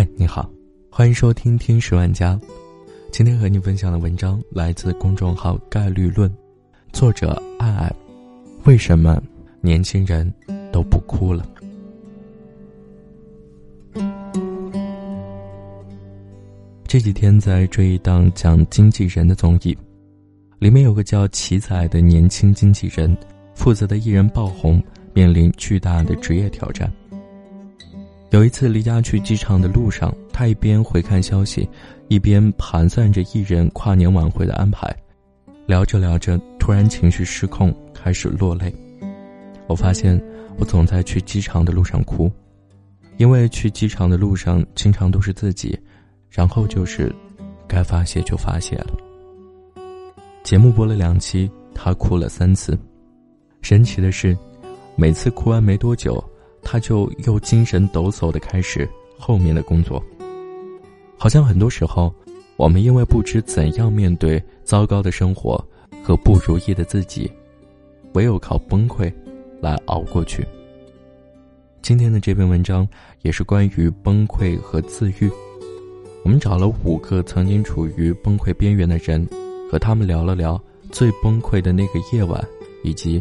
嗨，你好，欢迎收听《听十万家》。今天和你分享的文章来自公众号“概率论”，作者爱爱。为什么年轻人都不哭了？这几天在追一档讲经纪人的综艺，里面有个叫奇仔的年轻经纪人，负责的艺人爆红，面临巨大的职业挑战。有一次离家去机场的路上，他一边回看消息，一边盘算着艺人跨年晚会的安排。聊着聊着，突然情绪失控，开始落泪。我发现我总在去机场的路上哭，因为去机场的路上经常都是自己，然后就是该发泄就发泄了。节目播了两期，他哭了三次。神奇的是，每次哭完没多久。他就又精神抖擞的开始后面的工作。好像很多时候，我们因为不知怎样面对糟糕的生活和不如意的自己，唯有靠崩溃来熬过去。今天的这篇文章也是关于崩溃和自愈。我们找了五个曾经处于崩溃边缘的人，和他们聊了聊最崩溃的那个夜晚，以及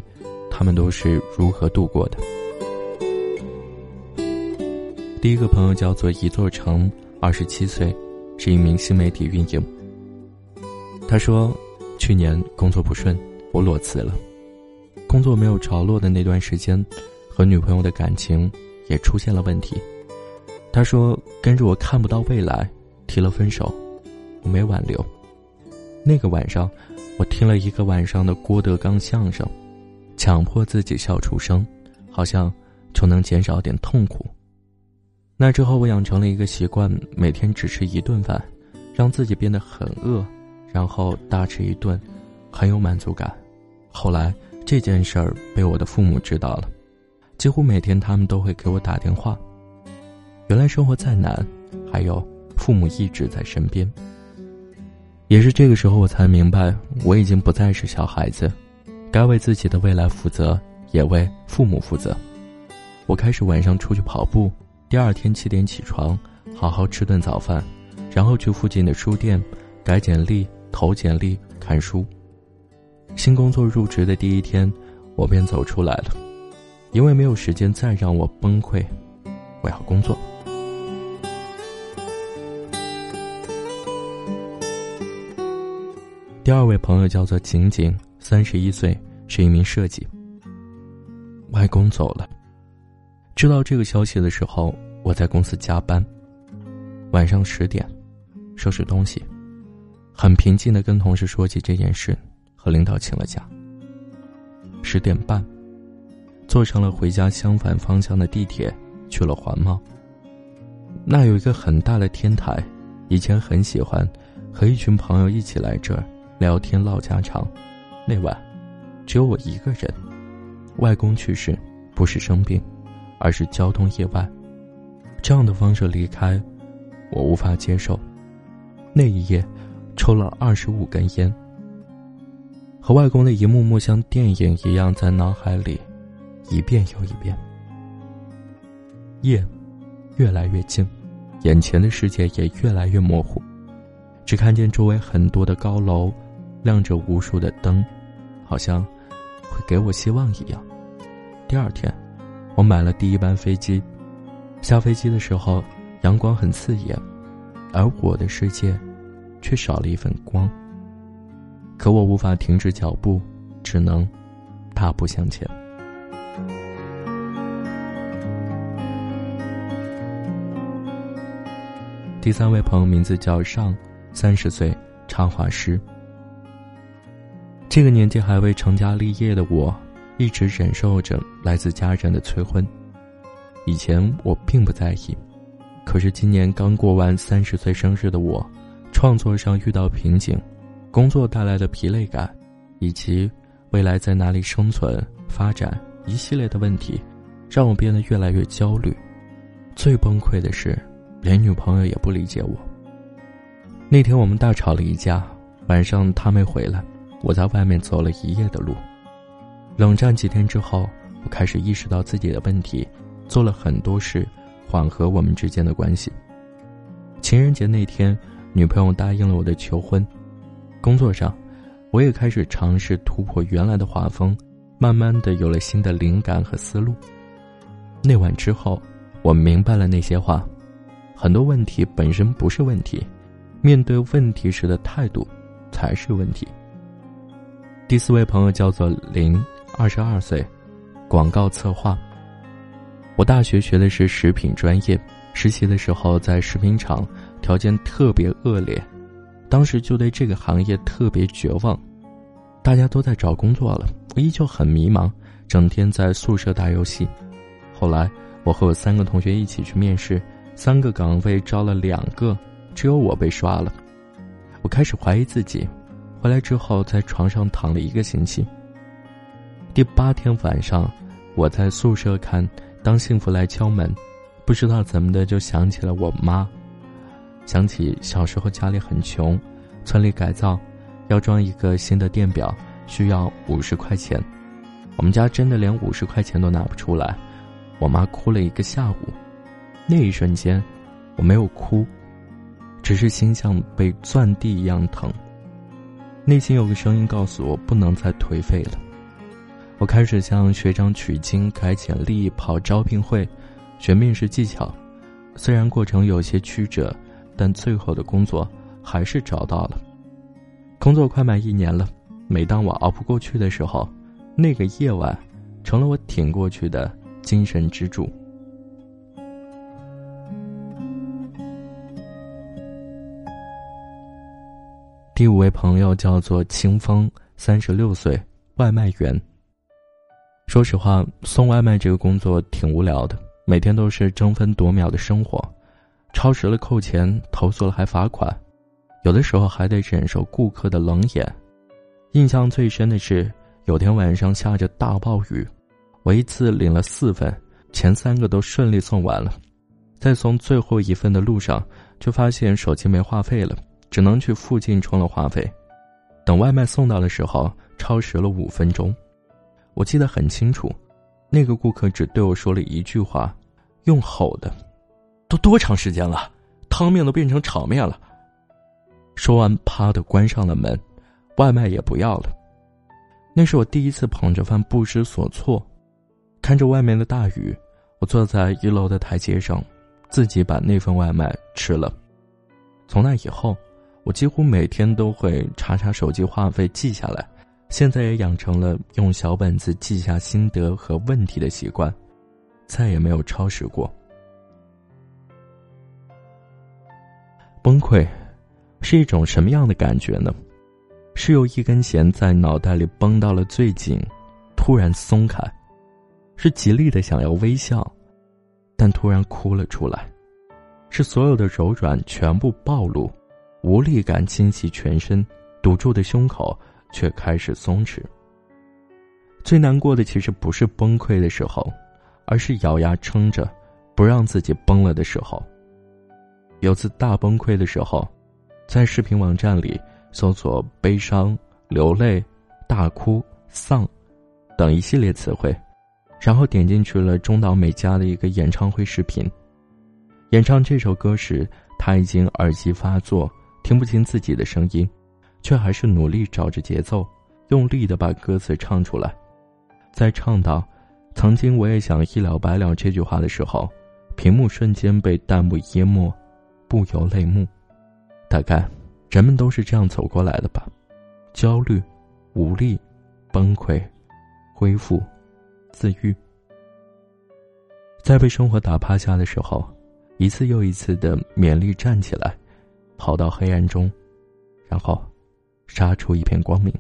他们都是如何度过的。第一个朋友叫做一座城，二十七岁，是一名新媒体运营。他说，去年工作不顺，我裸辞了。工作没有着落的那段时间，和女朋友的感情也出现了问题。他说，跟着我看不到未来，提了分手，我没挽留。那个晚上，我听了一个晚上的郭德纲相声，强迫自己笑出声，好像就能减少点痛苦。那之后，我养成了一个习惯，每天只吃一顿饭，让自己变得很饿，然后大吃一顿，很有满足感。后来这件事儿被我的父母知道了，几乎每天他们都会给我打电话。原来生活再难，还有父母一直在身边。也是这个时候，我才明白，我已经不再是小孩子，该为自己的未来负责，也为父母负责。我开始晚上出去跑步。第二天七点起床，好好吃顿早饭，然后去附近的书店改简历、投简历、看书。新工作入职的第一天，我便走出来了，因为没有时间再让我崩溃，我要工作。第二位朋友叫做景景，三十一岁，是一名设计。外公走了。知道这个消息的时候，我在公司加班。晚上十点，收拾东西，很平静的跟同事说起这件事，和领导请了假。十点半，坐上了回家相反方向的地铁，去了环贸。那有一个很大的天台，以前很喜欢和一群朋友一起来这儿聊天唠家常。那晚，只有我一个人。外公去世，不是生病。而是交通意外，这样的方式离开，我无法接受。那一夜，抽了二十五根烟，和外公的一幕幕像电影一样在脑海里一遍又一遍。夜越来越近，眼前的世界也越来越模糊，只看见周围很多的高楼，亮着无数的灯，好像会给我希望一样。第二天。我买了第一班飞机，下飞机的时候，阳光很刺眼，而我的世界，却少了一份光。可我无法停止脚步，只能大步向前。第三位朋友名字叫尚，三十岁，插画师。这个年纪还未成家立业的我。一直忍受着来自家人的催婚，以前我并不在意，可是今年刚过完三十岁生日的我，创作上遇到瓶颈，工作带来的疲累感，以及未来在哪里生存发展一系列的问题，让我变得越来越焦虑。最崩溃的是，连女朋友也不理解我。那天我们大吵了一架，晚上她没回来，我在外面走了一夜的路。冷战几天之后，我开始意识到自己的问题，做了很多事，缓和我们之间的关系。情人节那天，女朋友答应了我的求婚。工作上，我也开始尝试突破原来的画风，慢慢的有了新的灵感和思路。那晚之后，我明白了那些话：很多问题本身不是问题，面对问题时的态度才是问题。第四位朋友叫做林，二十二岁，广告策划。我大学学的是食品专业，实习的时候在食品厂，条件特别恶劣，当时就对这个行业特别绝望。大家都在找工作了，我依旧很迷茫，整天在宿舍打游戏。后来我和我三个同学一起去面试，三个岗位招了两个，只有我被刷了。我开始怀疑自己，回来之后在床上躺了一个星期。第八天晚上，我在宿舍看。当幸福来敲门，不知道怎么的就想起了我妈，想起小时候家里很穷，村里改造，要装一个新的电表需要五十块钱，我们家真的连五十块钱都拿不出来，我妈哭了一个下午，那一瞬间，我没有哭，只是心像被钻地一样疼，内心有个声音告诉我不能再颓废了。我开始向学长取经、改简历、跑招聘会、学面试技巧，虽然过程有些曲折，但最后的工作还是找到了。工作快满一年了，每当我熬不过去的时候，那个夜晚成了我挺过去的精神支柱。第五位朋友叫做清风，三十六岁，外卖员。说实话，送外卖这个工作挺无聊的，每天都是争分夺秒的生活，超时了扣钱，投诉了还罚款，有的时候还得忍受顾客的冷眼。印象最深的是，有天晚上下着大暴雨，我一次领了四份，前三个都顺利送完了，在送最后一份的路上，就发现手机没话费了，只能去附近充了话费。等外卖送到的时候，超时了五分钟。我记得很清楚，那个顾客只对我说了一句话，用吼的：“都多长时间了，汤面都变成炒面了。”说完，啪的关上了门，外卖也不要了。那是我第一次捧着饭不知所措，看着外面的大雨，我坐在一楼的台阶上，自己把那份外卖吃了。从那以后，我几乎每天都会查查手机话费记下来。现在也养成了用小本子记下心得和问题的习惯，再也没有超时过。崩溃是一种什么样的感觉呢？是有一根弦在脑袋里绷到了最紧，突然松开；是极力的想要微笑，但突然哭了出来；是所有的柔软全部暴露，无力感侵袭全身，堵住的胸口。却开始松弛。最难过的其实不是崩溃的时候，而是咬牙撑着，不让自己崩了的时候。有次大崩溃的时候，在视频网站里搜索“悲伤”“流泪”“大哭”“丧”等一系列词汇，然后点进去了中岛美嘉的一个演唱会视频。演唱这首歌时，他已经耳机发作，听不清自己的声音。却还是努力找着节奏，用力的把歌词唱出来。在唱到“曾经我也想一了百了”这句话的时候，屏幕瞬间被弹幕淹没，不由泪目。大概人们都是这样走过来的吧：焦虑、无力、崩溃、恢复、自愈。在被生活打趴下的时候，一次又一次的勉力站起来，跑到黑暗中，然后。杀出一片光明。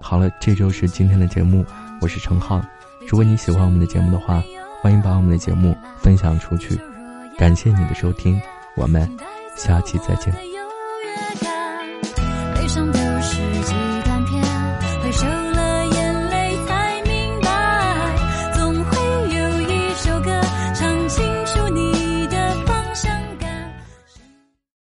好了，这就是今天的节目，我是程浩。如果你喜欢我们的节目的话，欢迎把我们的节目分享出去。感谢你的收听，我们下期再见。